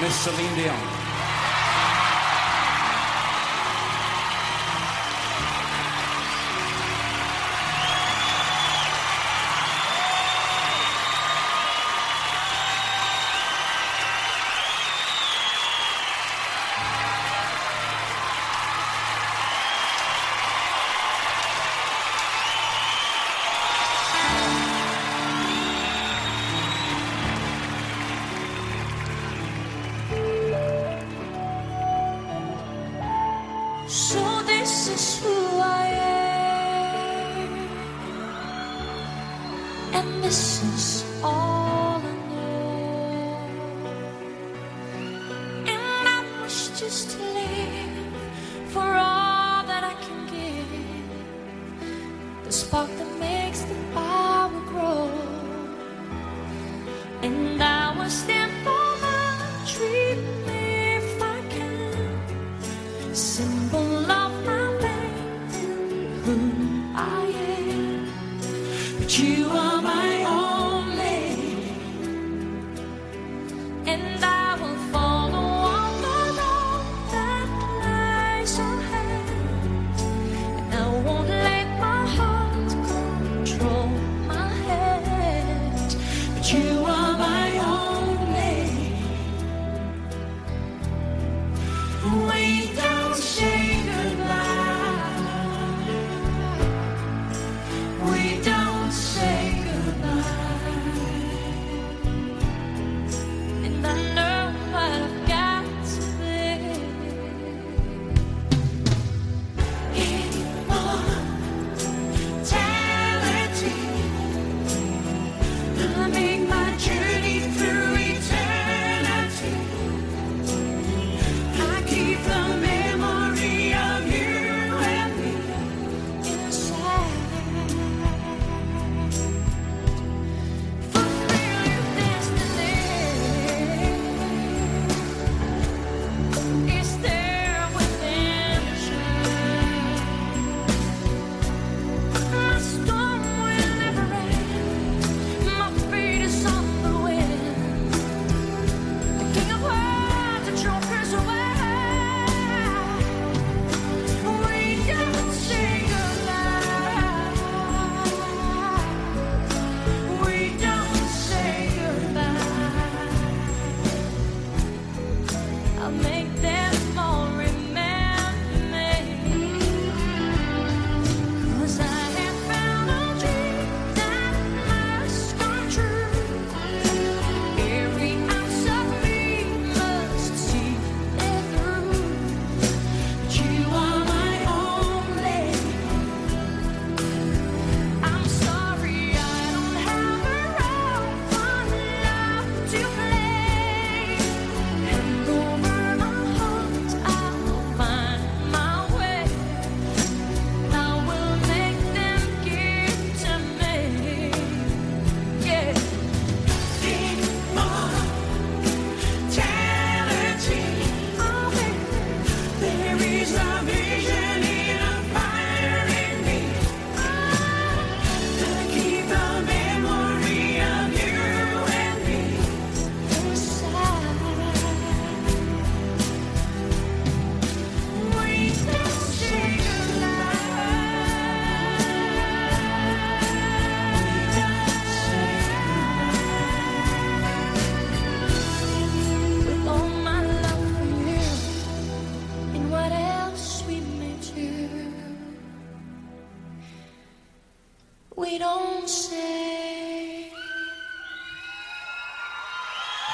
Miss Celine Dion. So this is who I am, and this is all I know. And I wish just to live for all that I can give, the spark that makes the fire grow. you are my own.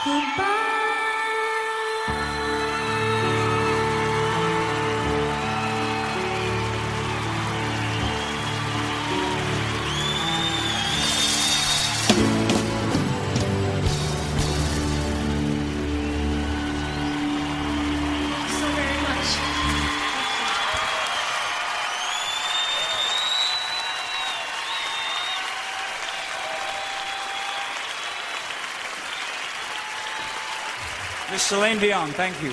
goodbye Miss Celine Dion, thank you.